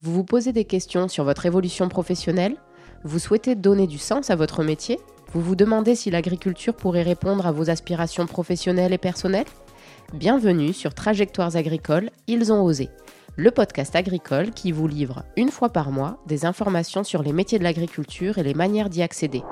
Vous vous posez des questions sur votre évolution professionnelle Vous souhaitez donner du sens à votre métier Vous vous demandez si l'agriculture pourrait répondre à vos aspirations professionnelles et personnelles? Bienvenue sur Trajectoires agricoles, ils ont osé, le podcast agricole qui vous livre une fois par mois des informations sur les métiers de l'agriculture et les manières d'y accéder.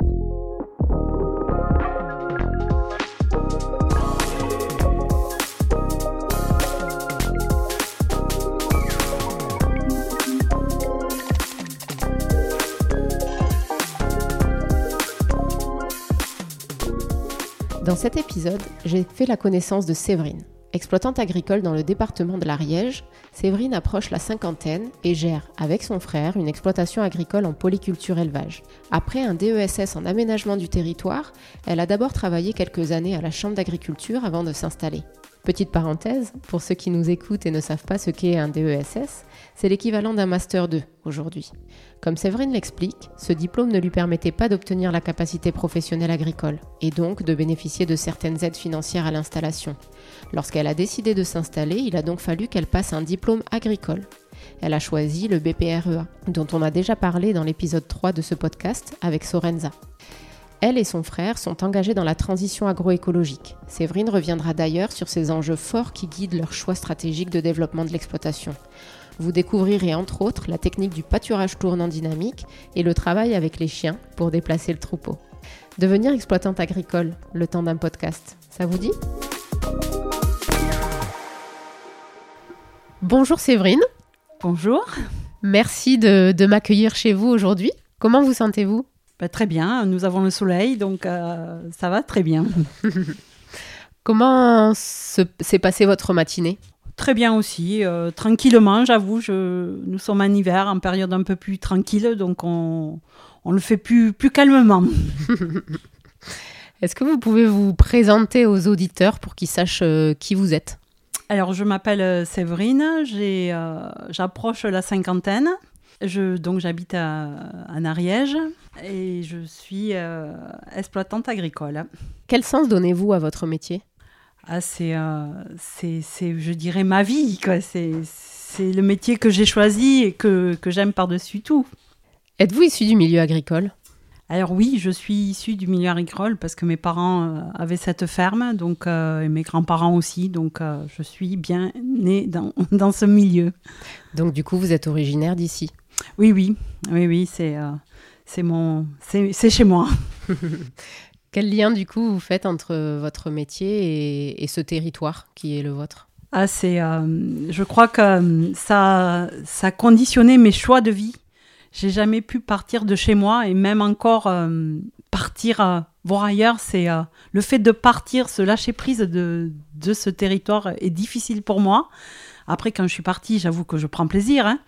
Dans cet épisode, j'ai fait la connaissance de Séverine. Exploitante agricole dans le département de l'Ariège, Séverine approche la cinquantaine et gère, avec son frère, une exploitation agricole en polyculture élevage. Après un DESS en aménagement du territoire, elle a d'abord travaillé quelques années à la Chambre d'agriculture avant de s'installer. Petite parenthèse, pour ceux qui nous écoutent et ne savent pas ce qu'est un DESS, c'est l'équivalent d'un Master 2 aujourd'hui. Comme Séverine l'explique, ce diplôme ne lui permettait pas d'obtenir la capacité professionnelle agricole et donc de bénéficier de certaines aides financières à l'installation. Lorsqu'elle a décidé de s'installer, il a donc fallu qu'elle passe un diplôme agricole. Elle a choisi le BPREA, dont on a déjà parlé dans l'épisode 3 de ce podcast avec Sorenza. Elle et son frère sont engagés dans la transition agroécologique. Séverine reviendra d'ailleurs sur ces enjeux forts qui guident leur choix stratégique de développement de l'exploitation. Vous découvrirez entre autres la technique du pâturage tournant dynamique et le travail avec les chiens pour déplacer le troupeau. Devenir exploitante agricole, le temps d'un podcast, ça vous dit? Bonjour Séverine. Bonjour. Merci de, de m'accueillir chez vous aujourd'hui. Comment vous sentez-vous? Bah, très bien, nous avons le soleil, donc euh, ça va très bien. Comment s'est passée votre matinée? Très bien aussi, euh, tranquillement, j'avoue. Nous sommes en hiver, en période un peu plus tranquille, donc on, on le fait plus, plus calmement. Est-ce que vous pouvez vous présenter aux auditeurs pour qu'ils sachent euh, qui vous êtes? Alors, je m'appelle Séverine, j'approche la cinquantaine. Je, donc j'habite à, Ariège et je suis euh, exploitante agricole. Quel sens donnez-vous à votre métier? Ah, euh, c'est, c'est, je dirais, ma vie. Quoi. C'est, c'est le métier que j'ai choisi et que, que j'aime par-dessus tout. Êtes-vous issu du milieu agricole? Alors oui, je suis issue du milieu agricole parce que mes parents euh, avaient cette ferme, donc et mes grands-parents aussi, donc je suis bien née dans, dans, ce milieu. Donc du coup, vous êtes originaire d'ici? Oui, oui, oui, oui, c'est euh, c'est mon, c'est chez moi. Quel lien du coup vous faites entre votre métier et, ce territoire qui est le vôtre? Ah, c'est, euh, je crois que euh, ça, ça a conditionné mes choix de vie. J'ai jamais pu partir de chez moi et même encore partir voir ailleurs. C'est le fait de partir, se lâcher prise de, ce territoire est difficile pour moi. Après, quand je suis partie, j'avoue que je prends plaisir. Hein.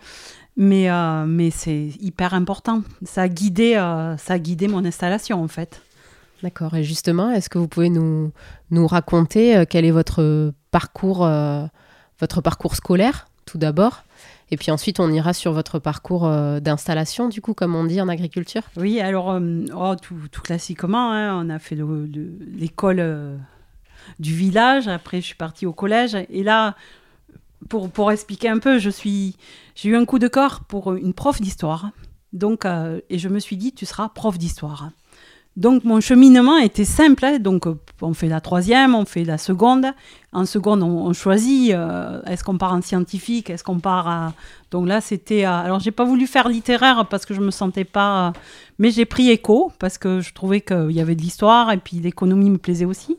Mais, euh, mais c'est hyper important. Ça a, guidé, euh, ça a guidé mon installation, en fait. D'accord. Et justement, est-ce que vous pouvez nous, nous raconter euh, quel est votre parcours, votre parcours scolaire, tout d'abord? Et puis ensuite, on ira sur votre parcours d'installation, du coup, comme on dit en agriculture. Oui, alors, oh, tout, tout, classiquement, hein, on a fait l'école du village. Après, je suis partie au collège. Et là, pour, pour expliquer un peu, je suis, j'ai eu un coup de corps pour une prof d'histoire. Donc, euh, et je me suis dit, tu seras prof d'histoire. Donc, mon cheminement était simple. Hein. donc, on fait la troisième, on fait la seconde. En seconde, on, choisit euh, est-ce qu'on part en scientifique, est-ce qu'on part à. Donc là, c'était. alors, j'ai pas voulu faire littéraire parce que je me sentais pas. mais j'ai pris écho parce que je trouvais qu'il y avait de l'histoire et puis l'économie me plaisait aussi.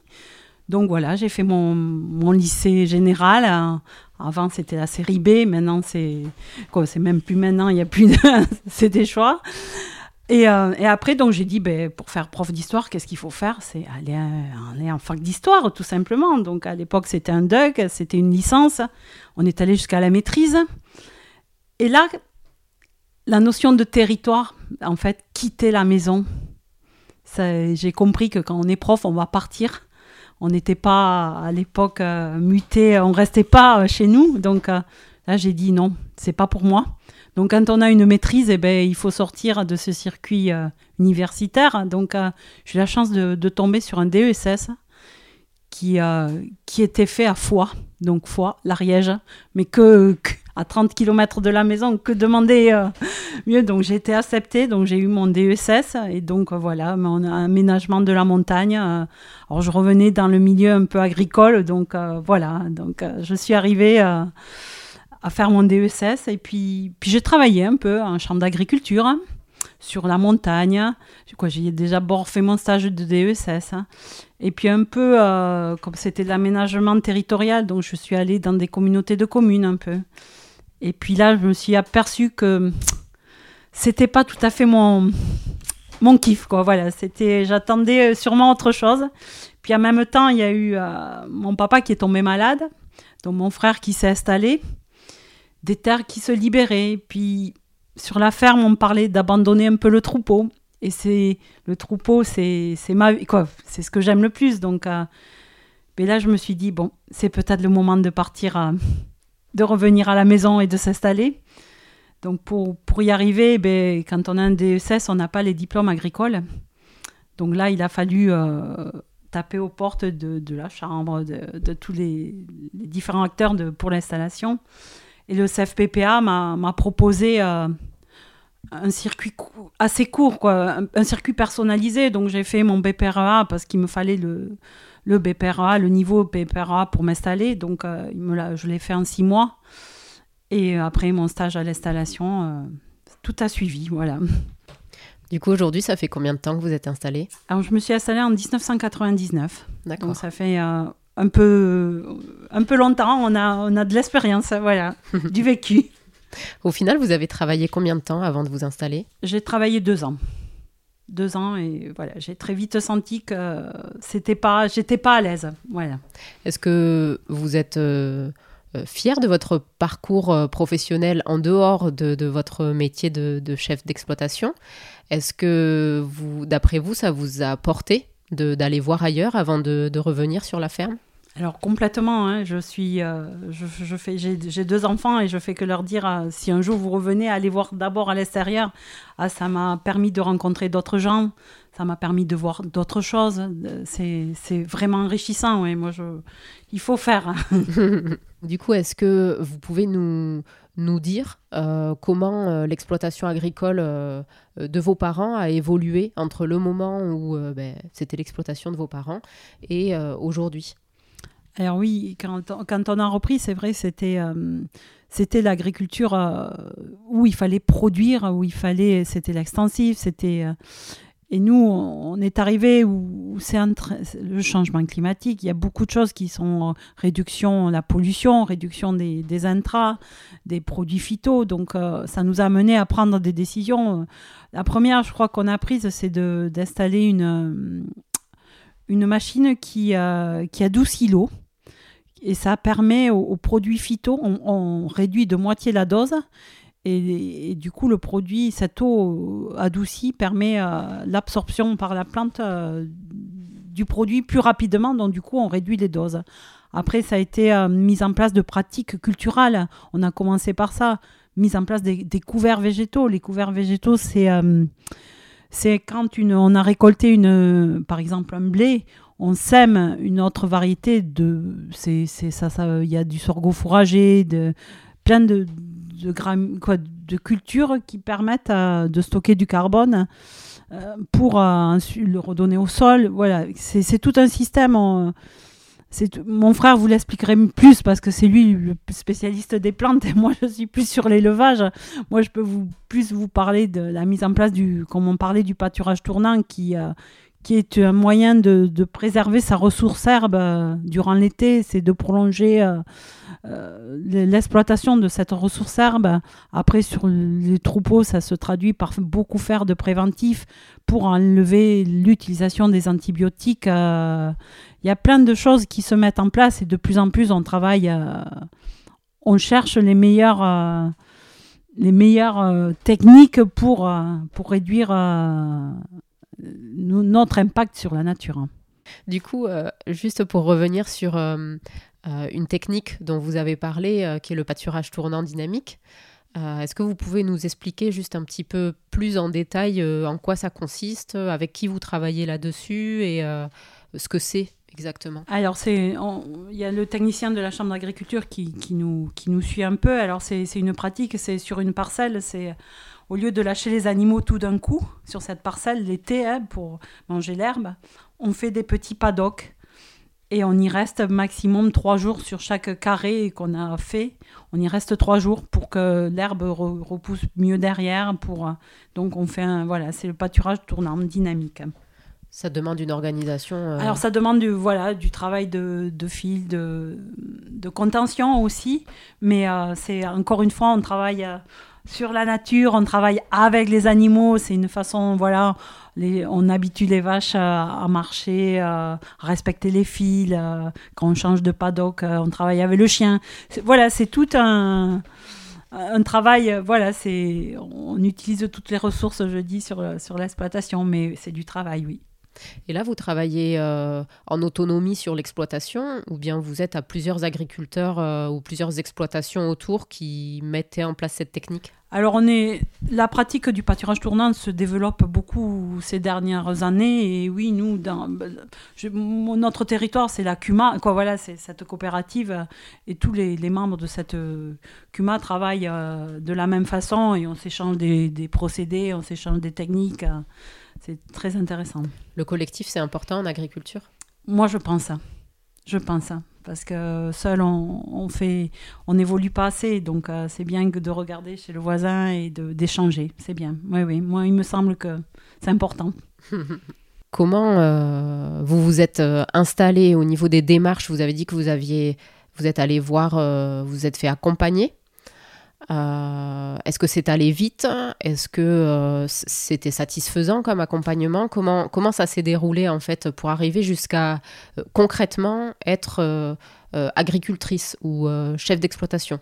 Donc voilà, j'ai fait mon, mon, lycée général avant, c'était la série B. Maintenant, c'est quoi C'est même plus maintenant. Il y a plus de. c'est des choix. Et, euh, et, après, donc j'ai dit, ben, pour faire prof d'histoire, qu'est-ce qu'il faut faire? C'est aller, aller, en fac d'histoire, tout simplement. Donc à l'époque, c'était un DUG, c'était une licence. On est allé jusqu'à la maîtrise. Et là, la notion de territoire, en fait, quitter la maison. J'ai compris que quand on est prof, on va partir on n'était pas à l'époque euh, muté, on restait pas euh, chez nous. Donc euh, là, j'ai dit non, c'est pas pour moi. Donc quand on a une maîtrise, eh ben, il faut sortir de ce circuit universitaire. Donc j'ai eu la chance de, tomber sur un DESS qui, qui était fait à Foix, donc Foix, l'Ariège, mais que, à 30 km de la maison, que demander euh, mieux? Donc j'ai été acceptée, donc j'ai eu mon DESS et donc voilà, mon aménagement de la montagne. alors je revenais dans le milieu un peu agricole, donc voilà, donc je suis arrivée à faire mon DESS et puis, puis j'ai travaillé un peu en chambre d'agriculture sur la montagne. J'ai déjà fait mon stage de DESS. Hein. Et puis un peu, euh, comme c'était l'aménagement territorial, donc je suis allée dans des communautés de communes un peu. Et puis là, je me suis aperçue que c'était pas tout à fait mon, mon kiff, quoi. Voilà, c'était, j'attendais sûrement autre chose. Puis en même temps, il y a eu euh, mon papa qui est tombé malade, donc mon frère qui s'est installé, des terres qui se libéraient. Puis sur la ferme, on me parlait d'abandonner un peu le troupeau. Et c'est le troupeau, c'est ma quoi, c'est ce que j'aime le plus. Donc, euh, mais là, je me suis dit bon, c'est peut-être le moment de partir, euh, de revenir à la maison et de s'installer. Donc pour, pour y arriver, ben, quand on a un DSS, e on n'a pas les diplômes agricoles. Donc là, il a fallu euh, taper aux portes de, la chambre, de, tous les, différents acteurs pour l'installation. Et le CFPPA m'a proposé un circuit assez court, quoi, un, circuit personnalisé. Donc j'ai fait mon BPRA parce qu'il me fallait le, le le niveau BPRA pour m'installer. Donc euh, il me je l'ai fait en six mois. Et après mon stage à l'installation, euh, tout a suivi, voilà. Du coup, aujourd'hui, ça fait combien de temps que vous êtes installé? Alors, je me suis installée en 1999. D'accord. Donc, ça fait euh, un, peu, un peu longtemps. On a, on a de l'expérience, voilà, du vécu. Au final, vous avez travaillé combien de temps avant de vous installer? J'ai travaillé deux ans. Deux ans et voilà, j'ai très vite senti que c'était pas, j'étais pas à l'aise. Voilà. Est-ce que vous êtes euh, euh, fier de votre parcours euh, professionnel en dehors de, votre métier de, chef d'exploitation? Est-ce que vous, d'après vous, ça vous a porté d'aller voir ailleurs avant de revenir sur la ferme? Alors complètement, hein, je suis, euh, je, fais, j'ai deux enfants et je fais que leur dire euh, si un jour vous revenez, allez voir d'abord à l'extérieur. Ah, ça m'a permis de rencontrer d'autres gens, ça m'a permis de voir d'autres choses. C'est vraiment enrichissant. Ouais, moi, il faut faire. du coup, est-ce que vous pouvez nous nous dire euh, comment l'exploitation agricole de vos parents a évolué entre le moment où ben, c'était l'exploitation de vos parents et aujourd'hui? Alors oui, quand, quand on a repris, c'est vrai, c'était euh, c'était l'agriculture euh, où il fallait produire, où il fallait, c'était l'extensif, c'était euh, et nous, on est arrivé où c'est le changement climatique. Il y a beaucoup de choses qui sont réduction la pollution, réduction des, des intras, des produits phyto. Donc, ça nous a amené à prendre des décisions. La première, je crois qu'on a prise, c'est d'installer une, une machine qui, qui adoucit l'eau et ça permet aux, produits phyto, on, réduit de moitié la dose. Et, du coup, le produit, cette eau adoucie, permet euh, l'absorption par la plante euh, du produit plus rapidement. Donc, du coup, on réduit les doses. Après, ça a été euh, mise en place de pratiques culturelles. On a commencé par ça. Mise en place des, couverts végétaux. Les couverts végétaux, c'est c'est quand on a récolté, une, par exemple, un blé on sème une autre variété de c'est ça ça il y a du sorgho fourragé de plein de de, quoi, de cultures qui permettent de stocker du carbone euh, pour euh, le redonner au sol. Voilà c'est tout un système mon frère vous l'expliquerait plus parce que c'est lui le spécialiste des plantes et moi je suis plus sur l'élevage. Moi je peux vous plus vous parler de la mise en place du, comme on parlait du pâturage tournant qui, euh, qui est un moyen de, de préserver sa ressource herbe euh, durant l'été, c'est de prolonger euh, euh, l'exploitation de cette ressource herbe. Après, sur les troupeaux, ça se traduit par beaucoup faire de préventif pour enlever l'utilisation des antibiotiques. Il y a plein de choses qui se mettent en place et de plus en plus, on travaille, on cherche les meilleures les meilleures techniques pour, pour réduire notre impact sur la nature. Du coup, euh, juste pour revenir sur euh, euh, une technique dont vous avez parlé, qui est le pâturage tournant dynamique, est-ce que vous pouvez nous expliquer juste un petit peu plus en détail en quoi ça consiste, avec qui vous travaillez là-dessus et ce que c'est exactement? Alors, il y a le technicien de la Chambre d'agriculture qui, nous, suit un peu. Alors, c'est, c'est une pratique, c'est sur une parcelle, c'est au lieu de lâcher les animaux tout d'un coup sur cette parcelle l'été hein, pour manger l'herbe, on fait des petits paddocks et on y reste maximum trois jours sur chaque carré qu'on a fait. On y reste trois jours pour que l'herbe repousse mieux derrière. Pour, donc on fait un, voilà, c'est le pâturage tournant dynamique. Ça demande une organisation. Euh, Alors ça demande du, voilà, du travail de, de fil, de, de contention aussi. Mais euh, c'est encore une fois, on travaille euh, sur la nature, on travaille avec les animaux. C'est une façon, voilà, on habitue les vaches à, marcher, à respecter les fils. quand on change de paddock, on travaille avec le chien. Voilà, c'est tout un, un travail. Voilà, c'est on utilise toutes les ressources, je dis, sur, sur l'exploitation, mais c'est du travail, oui. Et là, vous travaillez euh, en autonomie sur l'exploitation ou bien vous êtes à plusieurs agriculteurs euh, ou plusieurs exploitations autour qui mettaient en place cette technique? Alors, on est... la pratique du pâturage tournant se développe beaucoup ces dernières années. Et oui, nous, notre territoire, c'est la CUMA. Quoi, voilà, c'est cette coopérative. Et tous les, membres de cette CUMA travaillent euh, de la même façon. Et on s'échange des, procédés, on s'échange des techniques. C'est très intéressant. Le collectif, c'est important en agriculture? Moi, je pense ça. Je pense ça. Parce que seul, on, fait, on n'évolue pas assez. Donc, euh, c'est bien de regarder chez le voisin et d'échanger. C'est bien. Oui, oui. Moi, il me semble que c'est important. Comment euh, vous vous êtes euh, installé au niveau des démarches? Vous avez dit que vous aviez, vous êtes allé voir, vous êtes fait accompagner euh, est-ce que c'est allé vite? Est-ce que euh, c'était satisfaisant comme accompagnement? Comment, comment ça s'est déroulé en fait pour arriver jusqu'à euh, concrètement être agricultrice ou chef d'exploitation?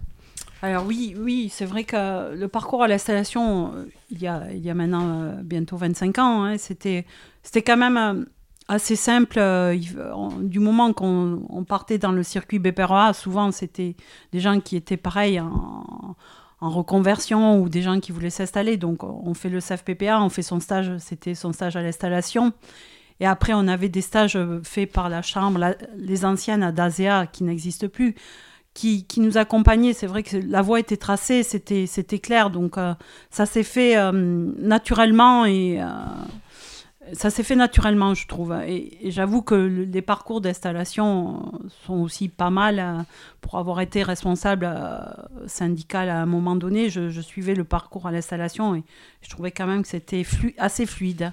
Alors oui, oui, c'est vrai que le parcours à l'installation, il, y a, il y a maintenant bientôt 25 ans, hein, c'était quand même assez simple. du moment qu'on partait dans le circuit BPRA, souvent c'était des gens qui étaient pareils en, reconversion ou des gens qui voulaient s'installer. Donc on fait le CFPPA, on fait son stage, c'était son stage à l'installation. Et après, on avait des stages faits par la Chambre, les anciennes à DASEA qui n'existent plus, qui, qui, nous accompagnaient. C'est vrai que la voie était tracée, c'était, clair. Donc euh, ça s'est fait euh, naturellement et, euh, ça s'est fait naturellement, je trouve. Et, j'avoue que les parcours d'installation sont aussi pas mal. Euh, pour avoir été responsable euh, syndical à un moment donné, je, suivais le parcours à l'installation et je trouvais quand même que c'était assez fluide.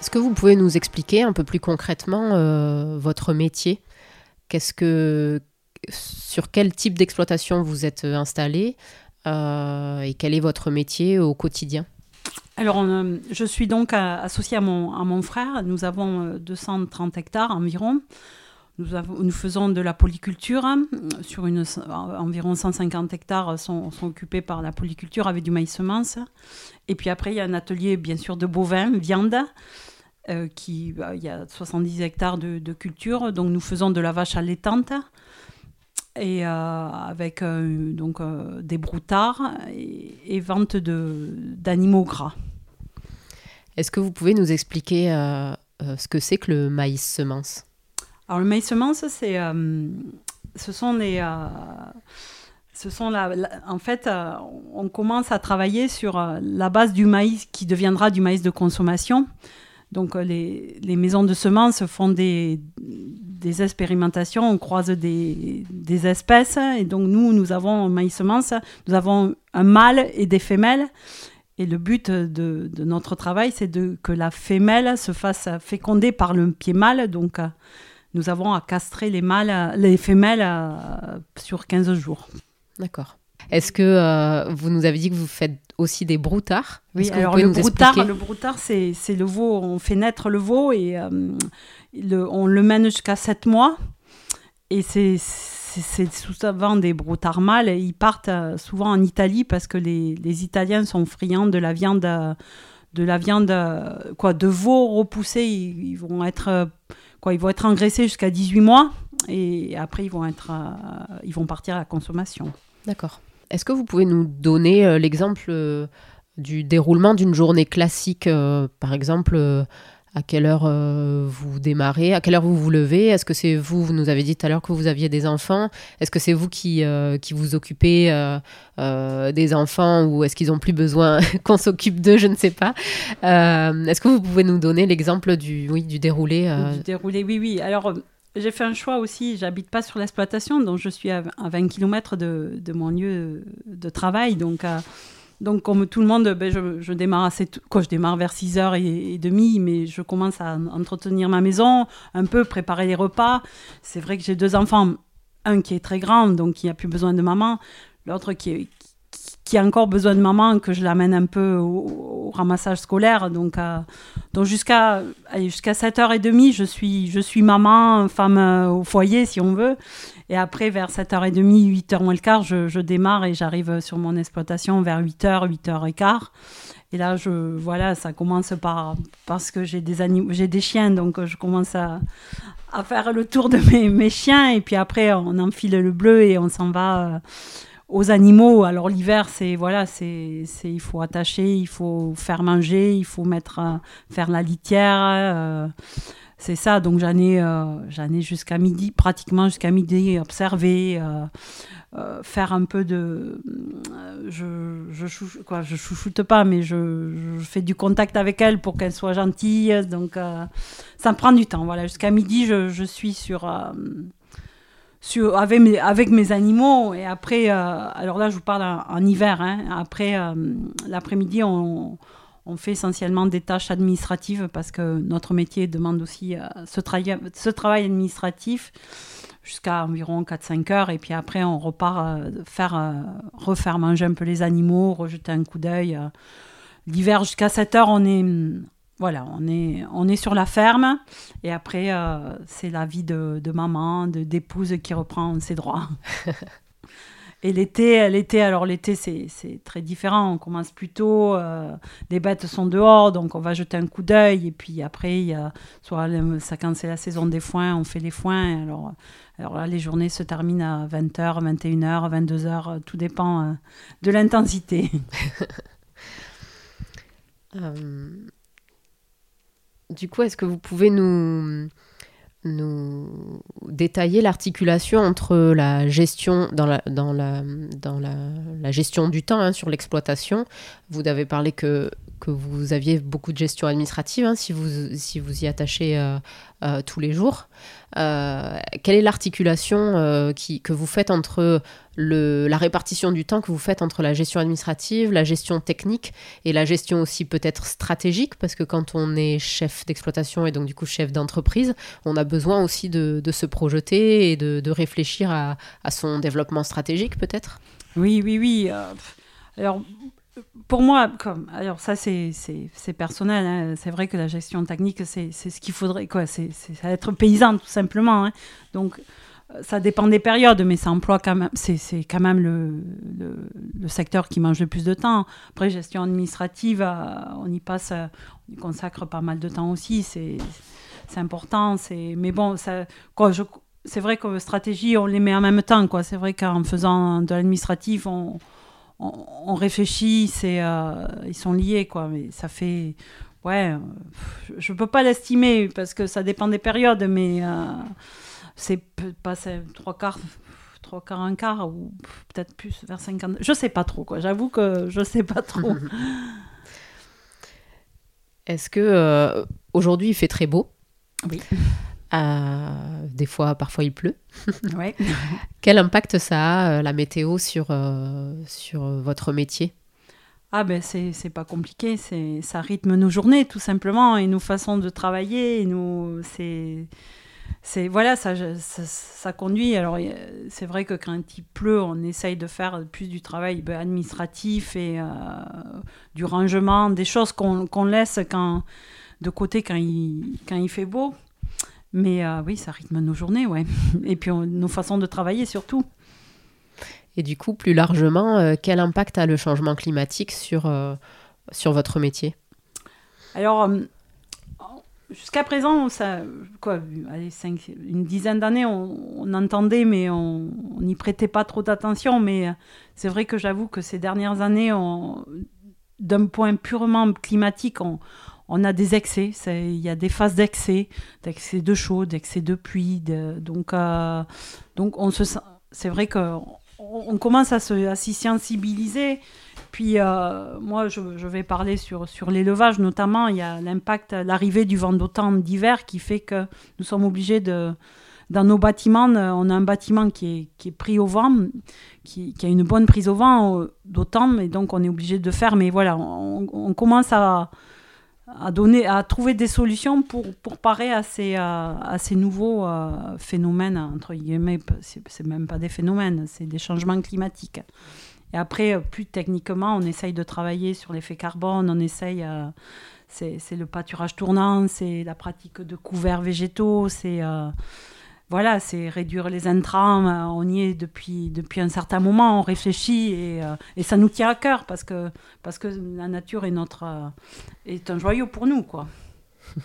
Est-ce que vous pouvez nous expliquer un peu plus concrètement euh, votre métier? Qu'est-ce que, sur quel type d'exploitation vous êtes installé? Et quel est votre métier au quotidien alors, je suis donc associée à mon, à mon frère. Nous avons 230 euh, hectares environ. Nous, avons, nous faisons de la polyculture. Sur une, environ 150 hectares sont, occupés par la polyculture avec du maïs semence. Et puis après, il y a un atelier, bien sûr, de bovins, viande. Euh, qui, bah, il y a 70 hectares de, culture. Donc, nous faisons de la vache allaitante et euh, avec euh, donc euh, des broutards et, vente de d'animaux gras. Est-ce que vous pouvez nous expliquer ce que c'est que le maïs semence? Alors le maïs semence, c'est ce sont les ce sont la, en fait, on commence à travailler sur la base du maïs qui deviendra du maïs de consommation. Donc les, les maisons de semences font des, des expérimentations, on croise des, espèces. Et donc, nous, nous avons en maïs semence, nous avons un mâle et des femelles. Et le but de, de notre travail, c'est que la femelle se fasse féconder par le pied mâle. Donc, nous avons à castrer les, mâles, les femelles euh, sur 15 jours. D'accord. Est-ce que euh, vous nous avez dit que vous faites aussi des broutards? Oui, alors le broutard, le broutard, c'est le veau. On fait naître le veau et euh, on le mène jusqu'à 7 mois. Et c'est souvent des broutards mâles. Ils partent euh, souvent en Italie parce que les, les Italiens sont friands de la viande, de la viande quoi, de veau repoussé. Ils, vont être quoi, ils vont être engraissés jusqu'à 18 mois et après ils vont être, ils vont partir à la consommation. D'accord. Est-ce que vous pouvez nous donner euh, l'exemple euh, du déroulement d'une journée classique, par exemple à quelle heure euh, vous démarrez, à quelle heure vous vous levez? Est-ce que c'est vous, vous nous avez dit tout à l'heure que vous aviez des enfants, est-ce que c'est vous qui, euh, qui vous occupez euh, des enfants ou est-ce qu'ils n'ont plus besoin qu'on s'occupe d'eux, je ne sais pas. est-ce que vous pouvez nous donner l'exemple du, oui, du déroulé Du déroulé, oui, oui. Alors, j'ai fait un choix aussi, j'habite pas sur l'exploitation, donc je suis à, 20 km de, mon lieu de travail, donc... Donc, comme tout le monde, ben, je, démarre assez quoi, je démarre vers 6h30, mais je commence à entretenir ma maison, un peu préparer les repas. C'est vrai que j'ai deux enfants, un qui est très grand, donc qui n'a plus besoin de maman, l'autre qui, qui a encore besoin de maman, que je l'amène un peu au, ramassage scolaire. Donc, euh, donc jusqu'à jusqu'à 7h30, je suis, je suis maman, femme euh, au foyer, si on veut. Et après, vers 7h30, 8h moins le quart, je, je démarre et j'arrive sur mon exploitation vers 8h, 8h15. Et là, je, voilà, ça commence par, parce que j'ai des, des chiens, donc je commence à, à faire le tour de mes, mes, chiens. Et puis après, on enfile le bleu et on s'en va euh, aux animaux. Alors l'hiver, c'est voilà, c'est, il faut attacher, il faut faire manger, il faut mettre, euh, faire la litière. Euh, c'est ça, donc j'en ai, euh, j'en ai jusqu'à midi, pratiquement jusqu'à midi, observer, euh, faire un peu de. je, je, quoi, je chouchoute pas, mais je, je, fais du contact avec elle pour qu'elle soit gentille. Donc ça me prend du temps. Voilà, jusqu'à midi, je, je, suis sur. Sur, avec, mes, animaux et après alors là je vous parle en, hiver hein, après l'après-midi on, on fait essentiellement des tâches administratives parce que notre métier demande aussi euh, ce, ce, travail administratif jusqu'à environ 4-5 heures. Et puis après, on repart euh, faire, euh, refaire manger un peu les animaux, rejeter un coup d'œil. L'hiver, jusqu'à 7 heures, on est, voilà, on est, on est sur la ferme. Et après, c'est la vie de, de maman, d'épouse qui reprend ses droits. Et l'été, l'été, alors l'été, c'est très différent. On commence plus tôt, euh, les bêtes sont dehors, donc on va jeter un coup d'œil. Et puis après, il y a, soit ça, quand c'est la saison des foins, on fait les foins. Alors, alors là, les journées se terminent à 20h, 21h, 22h, tout dépend euh, de l'intensité. Euh, du coup, est-ce que vous pouvez nous détailler l'articulation entre la gestion dans la, gestion du temps hein, sur l'exploitation? Vous avez parlé que, que vous aviez beaucoup de gestion administrative hein, si, vous, si vous y attachez euh, euh, tous les jours. Euh, quelle est l'articulation euh, que vous faites entre le, la répartition du temps que vous faites entre la gestion administrative, la gestion technique et la gestion aussi peut-être stratégique? Parce que quand on est chef d'exploitation et donc du coup chef d'entreprise, on a besoin aussi de, se projeter et de, de réfléchir à, à, son développement stratégique peut-être? Oui, oui, oui. alors pour moi, alors ça c'est personnel, hein. c'est vrai que la gestion technique c'est ce qu'il faudrait, quoi, c'est être paysan tout simplement. Hein. Donc euh, ça dépend des périodes, mais ça emploie quand même, c'est quand même le, secteur qui mange le plus de temps. Après, gestion administrative, euh, on y passe, euh, on y consacre pas mal de temps aussi, c'est important. Mais bon, c'est vrai que stratégie, on les met en même temps. quoi. C'est vrai qu'en faisant de l'administratif, on on, réfléchit, c'est, euh, ils sont liés, quoi. Mais ça fait, ouais, euh, je peux pas l'estimer parce que ça dépend des périodes, mais euh, c'est pas trois quarts, trois quarts, un quart ou peut-être plus vers 50. Je sais pas trop, quoi. J'avoue que je sais pas trop. Est-ce que aujourd'hui il fait très beau? Oui. Euh, des fois, parfois il pleut. Ouais. Quel impact ça a, euh, la météo, sur, euh, sur votre métier? Ah ben c'est, pas compliqué, c'est, ça rythme nos journées tout simplement et nos façons de travailler. Et nous, c'est, c'est, voilà, ça, ça, conduit. Alors c'est vrai que quand il pleut, on essaye de faire plus du travail ben, administratif et du rangement, des choses qu'on, qu'on laisse quand, de côté quand il, quand il fait beau. Mais euh, oui, ça rythme nos journées, ouais. Et puis nos façons de travailler surtout. Et du coup, plus largement, euh, quel impact a le changement climatique sur, euh, sur votre métier? Alors, jusqu'à présent, ça, quoi, allez, cinq, une dizaine d'années, on, entendait, mais on n'y prêtait pas trop d'attention. Mais c'est vrai que j'avoue que ces dernières années, on, d'un point purement climatique, on, on a des excès. Il y a des phases d'excès, d'excès de chaud, d'excès de pluie. donc, euh, donc on se, c'est vrai qu'on on commence à, s'y sensibiliser. Puis euh, moi, je, vais parler sur, sur l'élevage notamment. Il y a l'impact, l'arrivée du vent d'automne d'hiver qui fait que nous sommes obligés de... Dans nos bâtiments, on a un bâtiment qui est, qui est pris au vent, qui, a une bonne prise au vent d'automne, et donc on est obligé de faire. Mais voilà, on commence à, à, donner, à trouver des solutions pour, pour parer à ces, à, ces nouveaux euh, phénomènes, entre guillemets, c'est même pas des phénomènes, c'est des changements climatiques. Et après, plus techniquement, on essaye de travailler sur l'effet carbone, on essaye, euh, c'est le pâturage tournant, c'est la pratique de couverts végétaux, c'est... Euh, voilà, c'est réduire les intrants. Euh, on y est depuis, depuis un certain moment, on réfléchit et, euh, et ça nous tient à cœur parce que, parce que la nature est, notre, euh, est un joyau pour nous. quoi.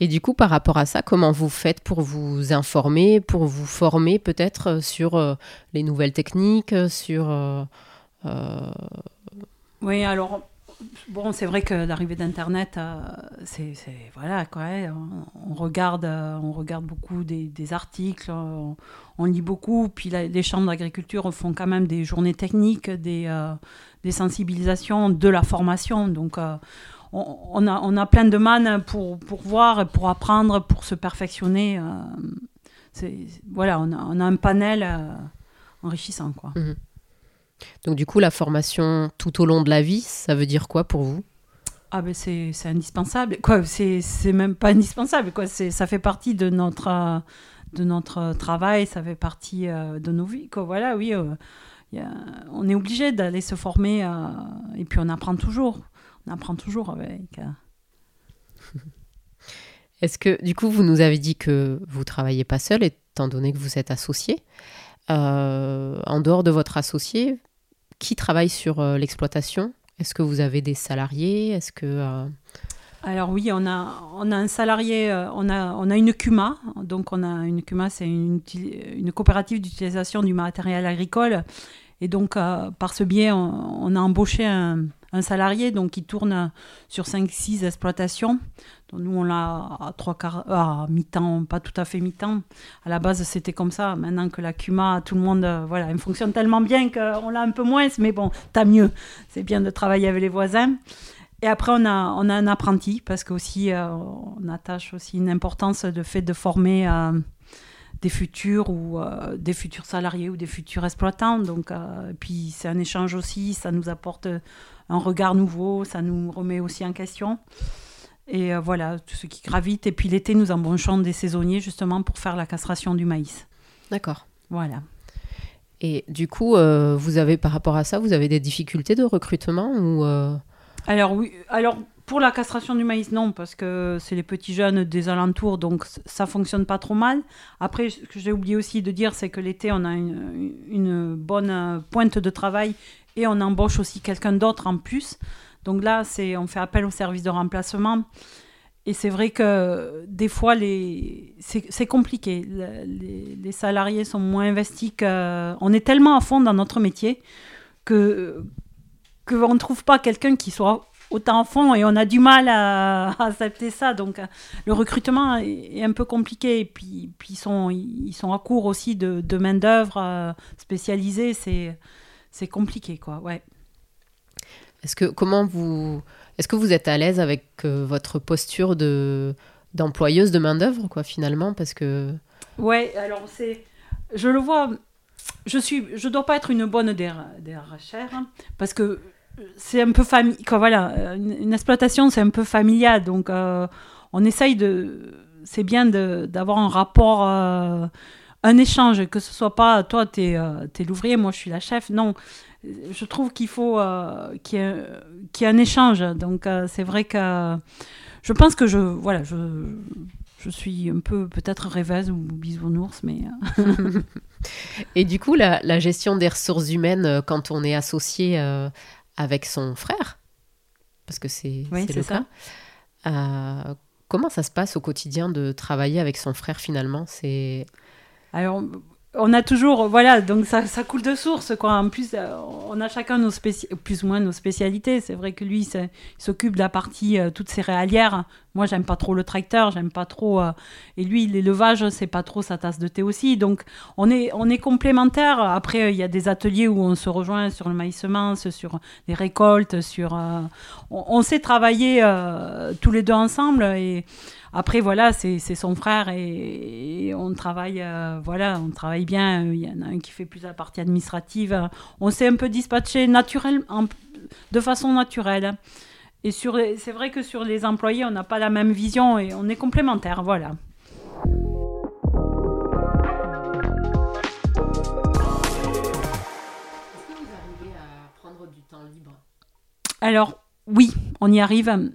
Et du coup, par rapport à ça, comment vous faites pour vous informer, pour vous former peut-être sur les nouvelles techniques, sur... Oui, alors bon, c'est vrai que l'arrivée d'Internet, euh, c'est voilà quoi. On, regarde, euh, on regarde beaucoup des, articles, on, lit beaucoup. Puis les chambres d'agriculture font quand même des journées techniques, des, euh, sensibilisations, de la formation. Donc on, a, on a plein de mannes pour, pour voir, pour apprendre, pour se perfectionner. voilà, on a, on a, un panel enrichissant quoi. Mhm. Donc du coup, la formation tout au long de la vie, ça veut dire quoi pour vous? Ah ben c'est indispensable. Quoi, c'est même pas indispensable. Quoi, ça fait partie de notre de notre travail, ça fait partie euh, de nos vies. Quoi. Voilà, oui, euh, on est obligé d'aller se former euh, et puis on apprend toujours. On apprend toujours avec. Est-ce que du coup vous nous avez dit que vous travaillez pas seul étant donné que vous êtes associé. en dehors de votre associé, qui travaille sur euh, l'exploitation? Est-ce que vous avez des salariés? Est-ce que euh, alors oui, on a, on a un salarié, euh, on a, on a une CUMA. Donc on a une CUMA, c'est une, une coopérative d'utilisation du matériel agricole. Et donc par ce biais, on, a embauché un, salarié donc, qui tourne sur 5-6 exploitations. Nous, on l'a à trois quarts, euh, à mi-temps, pas tout à fait mi-temps. À la base, c'était comme ça. Maintenant que la CUMA, tout le monde, euh, voilà, elle fonctionne tellement bien qu'on l'a un peu moins, mais bon, t'as mieux. C'est bien de travailler avec les voisins. Et après, on a, on a un apprenti, parce qu'aussi, euh, on attache aussi une importance de fait de former des futurs ou des futurs salariés ou des futurs exploitants. Donc, puis c'est un échange aussi, ça nous apporte un regard nouveau, ça nous remet aussi en question. Et euh, voilà, tout ce qui gravite. Et puis l'été, nous embauchons des saisonniers justement pour faire la castration du maïs. D'accord. Voilà. Et du coup, euh, vous avez par rapport à ça, vous avez des difficultés de recrutement ou euh? Alors oui, alors pour la castration du maïs, non, parce que c'est les petits jeunes des alentours, donc ça fonctionne pas trop mal. Après, ce que j'ai oublié aussi de dire, c'est que l'été, on a une, bonne pointe de travail et on embauche aussi quelqu'un d'autre en plus. Donc là, c'est, on fait appel au service de remplacement. Et c'est vrai que des fois, c'est, compliqué. Les, salariés sont moins investis. Que, on est tellement à fond dans notre métier que qu'on ne trouve pas quelqu'un qui soit autant à fond et on a du mal à, accepter ça. Donc le recrutement est, un peu compliqué. Et puis, puis ils, sont, ils sont à court aussi de, de main-d'œuvre euh, spécialisée. C'est, c'est compliqué, quoi. Ouais. Est-ce que comment vous est-ce que vous êtes à l'aise avec euh, votre posture de d'employeuse de main d'œuvre quoi finalement? Parce que ouais alors c'est je le vois je suis je dois pas être une bonne DRHR hein, parce que c'est un peu famille voilà une, exploitation c'est un peu familial donc euh, on essaye de c'est bien d'avoir un rapport euh, un échange que ce soit pas toi tu es, l'ouvrier moi je suis la chef non je trouve qu'il faut euh, qu'il y, ait un échange. Donc euh, c'est vrai que je pense que je voilà je, je suis un peu peut-être rêveuse ou bisounours, mais. Euh. Et du coup, la, gestion des ressources humaines quand on est associé avec son frère, parce que c'est le ça. cas. comment ça se passe au quotidien de travailler avec son frère finalement? C'est alors on a toujours, voilà, donc ça, ça, coule de source, quoi. En plus, euh, on a chacun nos plus ou moins nos spécialités. C'est vrai que lui, il s'occupe de la partie euh, toutes céréalières. Moi, j'aime pas trop le tracteur, j'aime pas trop. Euh, et lui, l'élevage, c'est pas trop sa tasse de thé aussi. Donc, on est, on est complémentaires. Après, il y a des ateliers où on se rejoint sur le maïs semence, sur les récoltes, sur. on, on, sait travailler tous les deux ensemble et. Après, voilà, c'est son frère et, on travaille, euh, voilà, on travaille bien. Il y en a un qui fait plus la partie administrative. On s'est un peu dispatché naturel, de façon naturelle. Et c'est vrai que sur les employés, on n'a pas la même vision et on est complémentaires, voilà. Est-ce que vous arrivez à prendre du temps libre? Alors, oui, on y arrive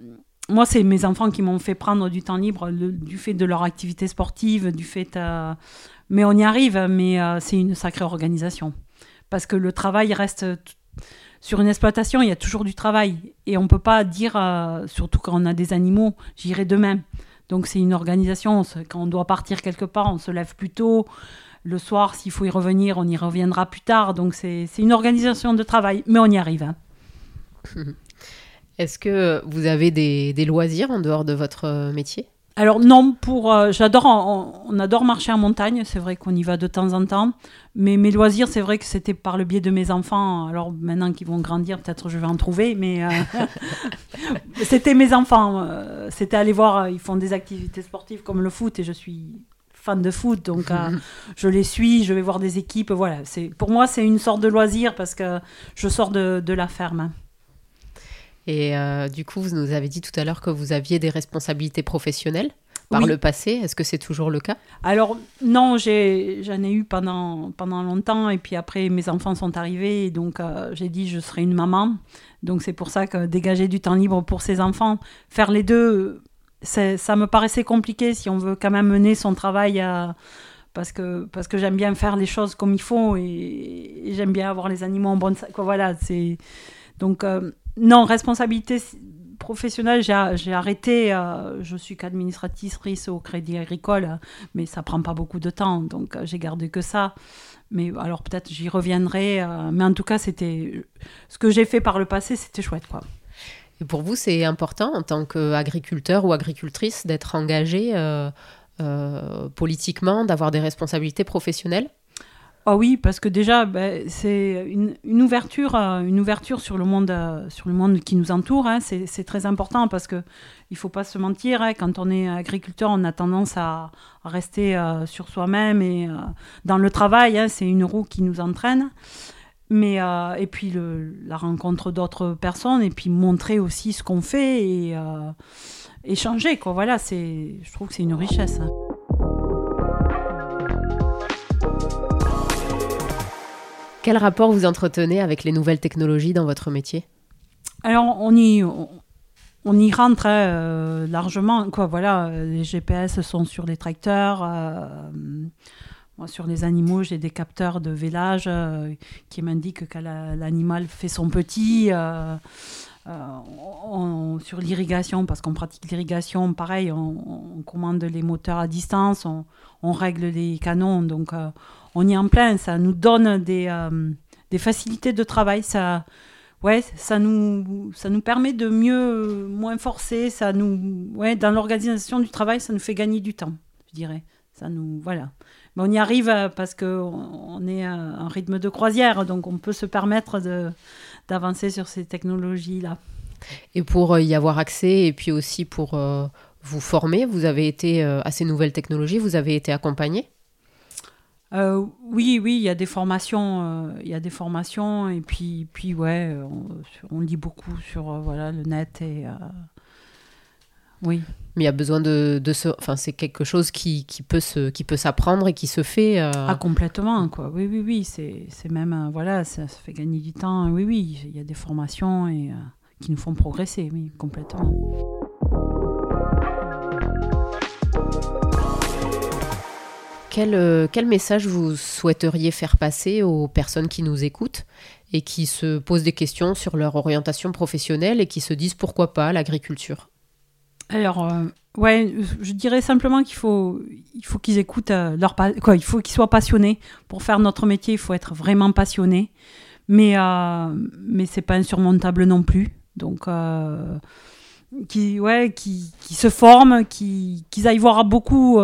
moi, c'est mes enfants qui m'ont fait prendre du temps libre du fait de leur activité sportive, du fait. Euh, mais on y arrive, mais euh, c'est une sacrée organisation. Parce que le travail reste. Sur une exploitation, il y a toujours du travail. Et on ne peut pas dire, euh, surtout quand on a des animaux, j'irai demain. Donc c'est une organisation. Quand on doit partir quelque part, on se lève plus tôt. Le soir, s'il faut y revenir, on y reviendra plus tard. Donc c'est une organisation de travail. Mais on y arrive. Hein. Est-ce que vous avez des, loisirs en dehors de votre euh, métier? Alors non, pour euh, j'adore, on, adore marcher en montagne. C'est vrai qu'on y va de temps en temps, mais mes loisirs, c'est vrai que c'était par le biais de mes enfants. Alors maintenant qu'ils vont grandir, peut-être je vais en trouver, mais euh, c'était mes enfants. c'était aller voir. Ils font des activités sportives comme le foot et je suis fan de foot, donc je les suis. Je vais voir des équipes. Voilà, c'est pour moi c'est une sorte de loisir parce que je sors de, de la ferme. Et euh, du coup, vous nous avez dit tout à l'heure que vous aviez des responsabilités professionnelles par le passé. Est-ce que c'est toujours le cas? Alors non, j'en ai, eu pendant, pendant longtemps et puis après mes enfants sont arrivés et donc euh, j'ai dit je serai une maman. Donc c'est pour ça que dégager du temps libre pour ses enfants, faire les deux, ça me paraissait compliqué si on veut quand même mener son travail à parce que, parce que j'aime bien faire les choses comme il faut et, j'aime bien avoir les animaux en bonne... Quoi, voilà, c'est... Donc, euh, non, responsabilité professionnelle, j'ai arrêté. Euh, je suis qu'administratrice au Crédit Agricole, mais ça prend pas beaucoup de temps, donc euh, j'ai gardé que ça. Mais alors peut-être j'y reviendrai. Euh, mais en tout cas, c'était ce que j'ai fait par le passé, c'était chouette, quoi. Et pour vous, c'est important en tant qu'agriculteur ou agricultrice d'être engagé politiquement, d'avoir des responsabilités professionnelles? Ah oui, parce que déjà, ben, c'est une, ouverture, euh, une ouverture sur le monde, euh, sur le monde qui nous entoure. Hein. c'est très important parce que il faut pas se mentir. Hein. quand on est agriculteur, on a tendance à, rester euh, sur soi-même et dans le travail. Hein, c'est une roue qui nous entraîne. Mais et puis la rencontre d'autres personnes et puis montrer aussi ce qu'on fait et échanger. Quoi. Voilà, je trouve que c'est une richesse. Quel rapport vous entretenez avec les nouvelles technologies dans votre métier? Alors, on y, on, y rentre euh, largement. Quoi, voilà, les GPS sont sur les tracteurs. Euh, moi, sur les animaux, j'ai des capteurs de vélage euh, qui m'indiquent que l'animal fait son petit. Sur l'irrigation, parce qu'on pratique l'irrigation, pareil, on, commande les moteurs à distance, on, on règle les canons, donc on y est en plein. Ça nous donne des, euh, des facilités de travail. Ça, ouais, ça nous, ça nous permet de mieux, moins forcer. Ça nous, ouais, dans l'organisation du travail, ça nous fait gagner du temps, je dirais. Ça nous, voilà. Mais on y arrive euh, parce que on est à un rythme de croisière, donc on peut se permettre de d'avancer sur ces technologies-là. Et pour euh, y avoir accès, et puis aussi pour vous former, vous avez été à ces nouvelles technologies, vous avez été accompagné? Euh, oui, oui, il y a des formations, euh, il y a des formations et puis, puis ouais, on, lit beaucoup sur euh, voilà le net et oui. Mais il y a besoin de, de ce, enfin c'est quelque chose qui, qui peut se, qui peut s'apprendre et qui se fait. Ah complètement quoi. Oui oui oui, c'est, c'est même voilà, ça, ça, fait gagner du temps. Oui oui, il y a des formations et qui nous font progresser, oui complètement. Euh, quel, message vous souhaiteriez faire passer aux personnes qui nous écoutent et qui se posent des questions sur leur orientation professionnelle et qui se disent pourquoi pas l'agriculture? Alors, euh, ouais, je dirais simplement qu'il faut, il faut qu'ils écoutent euh, leur quoi, il faut qu'ils soient passionnés pour faire notre métier. Il faut être vraiment passionné, mais euh, mais c'est pas insurmontable non plus. Donc euh, qui, ouais, qui, qui se forment, qui, qu'ils aillent voir beaucoup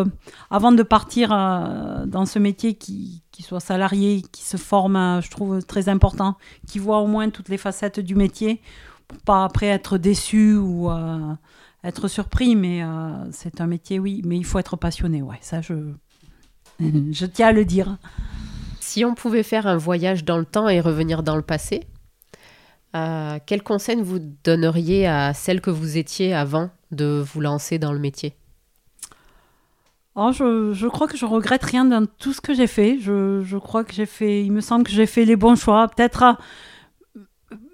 avant de partir dans ce métier, qui, qui soient salariés, qui se forment, je trouve très important, qui voient au moins toutes les facettes du métier, pour pas après être déçus ou être surpris. Mais euh, c'est un métier, oui, mais il faut être passionné, ouais, ça je, je tiens à le dire. Si on pouvait faire un voyage dans le temps et revenir dans le passé, euh, quel conseil vous donneriez à celle que vous étiez avant de vous lancer dans le métier? Oh, je, je crois que je regrette rien dans tout ce que j'ai fait. Je, je crois que j'ai fait, il me semble que j'ai fait les bons choix. Peut-être à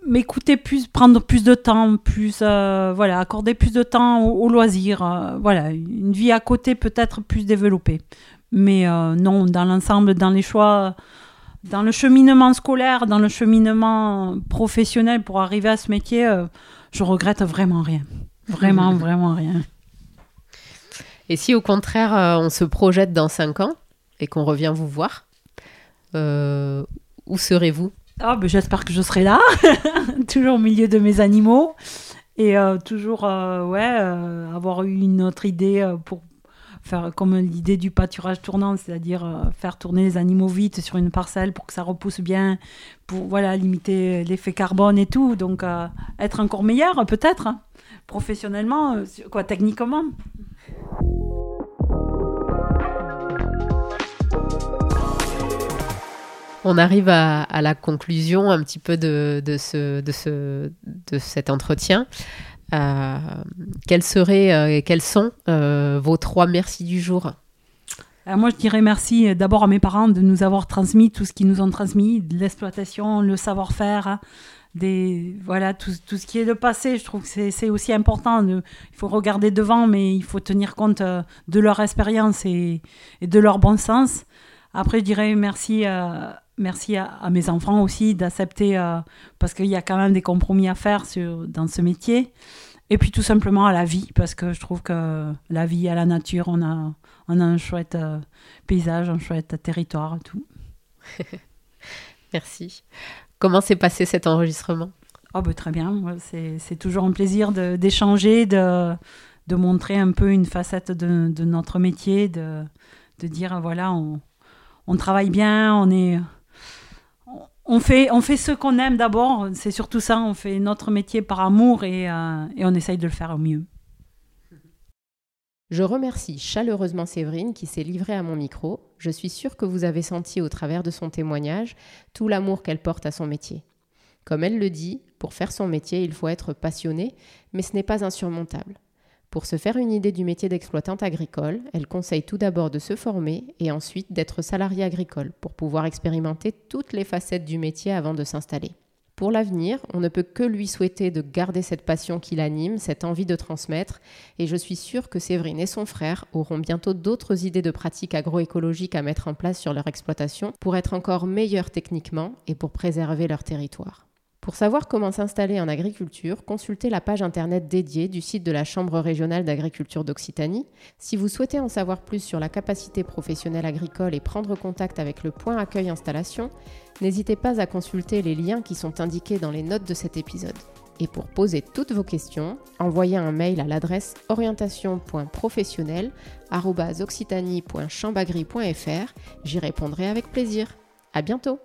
m'écouter plus, prendre plus de temps, plus, euh, voilà, accorder plus de temps au, au loisir. euh, voilà, une vie à côté peut-être plus développée. Mais euh, non, dans l'ensemble, dans les choix, dans le cheminement scolaire, dans le cheminement professionnel pour arriver à ce métier, je regrette vraiment rien. Vraiment, vraiment rien. Et si au contraire on se projette dans 5 ans et qu'on revient vous voir, où serez-vous? Ah, ben, j'espère que je serai là, toujours au milieu de mes animaux, et euh, toujours, euh, ouais, euh, avoir eu une autre idée pour faire comme l'idée du pâturage tournant, c'est-à-dire faire tourner les animaux vite sur une parcelle pour que ça repousse bien, pour voilà limiter l'effet carbone et tout. Donc être encore meilleur, peut-être, hein, professionnellement, quoi, techniquement. On arrive à, la conclusion un petit peu de, ce, de, ce, de cet entretien. Euh, quels seraient euh, et quels sont euh, vos trois merci du jour? Moi, je dirais merci d'abord à mes parents de nous avoir transmis tout ce qu'ils nous ont transmis, de l'exploitation, le savoir-faire, des voilà tout, tout ce qui est le passé. Je trouve que c'est aussi important. il faut regarder devant, mais il faut tenir compte de leur expérience et de leur bon sens. Après, je dirais merci, euh, merci à, à mes enfants aussi d'accepter, euh, parce qu'il y a quand même des compromis à faire sur, dans ce métier. Et puis tout simplement à la vie, parce que je trouve que la vie, à la nature, on a, on a un chouette euh, paysage, un chouette territoire, tout. Merci. Comment s'est passé cet enregistrement? Oh, ben, très bien, c'est c'est toujours un plaisir de- d'échanger, de, de montrer un peu une facette de, de notre métier, de, de dire, voilà, on, on travaille bien, on est... on- fait, on fait ce qu'on aime d'abord, c'est surtout ça, on fait notre métier par amour et, euh, et on essaye de le faire au mieux. Je remercie chaleureusement Séverine qui s'est livrée à mon micro. Je suis sûre que vous avez senti au travers de son témoignage tout l'amour qu'elle porte à son métier. Comme elle le dit, pour faire son métier, il faut être passionné, mais ce n'est pas insurmontable. Pour se faire une idée du métier d'exploitante agricole, elle conseille tout d'abord de se former et ensuite d'être salarié agricole pour pouvoir expérimenter toutes les facettes du métier avant de s'installer. Pour l'avenir, on ne peut que lui souhaiter de garder cette passion qui l'anime, cette envie de transmettre, et je suis sûre que Séverine et son frère auront bientôt d'autres idées de pratiques agroécologiques à mettre en place sur leur exploitation pour être encore meilleurs techniquement et pour préserver leur territoire. Pour savoir comment s'installer en agriculture, consultez la page internet dédiée du site de la Chambre régionale d'agriculture d'Occitanie. Si vous souhaitez en savoir plus sur la capacité professionnelle agricole et prendre contact avec le point accueil installation, n'hésitez pas à consulter les liens qui sont indiqués dans les notes de cet épisode. Et pour poser toutes vos questions, envoyez un mail à l'adresse orientation.professionnel@occitanie.chambagri.fr. J'y répondrai avec plaisir. À bientôt.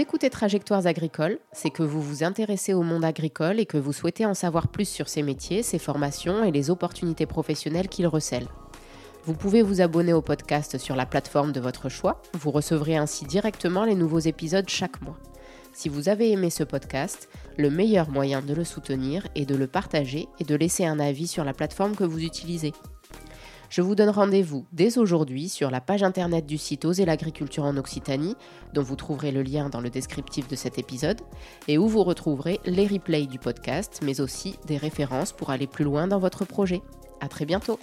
Écoutez Trajectoires agricoles, c'est que vous vous intéressez au monde agricole et que vous souhaitez en savoir plus sur ses métiers, ses formations et les opportunités professionnelles qu'il recèle. Vous pouvez vous abonner au podcast sur la plateforme de votre choix, vous recevrez ainsi directement les nouveaux épisodes chaque mois. Si vous avez aimé ce podcast, le meilleur moyen de le soutenir est de le partager et de laisser un avis sur la plateforme que vous utilisez. Je vous donne rendez-vous dès aujourd'hui sur la page internet du site Oser l'agriculture en Occitanie, dont vous trouverez le lien dans le descriptif de cet épisode, et où vous retrouverez les replays du podcast, mais aussi des références pour aller plus loin dans votre projet. À très bientôt!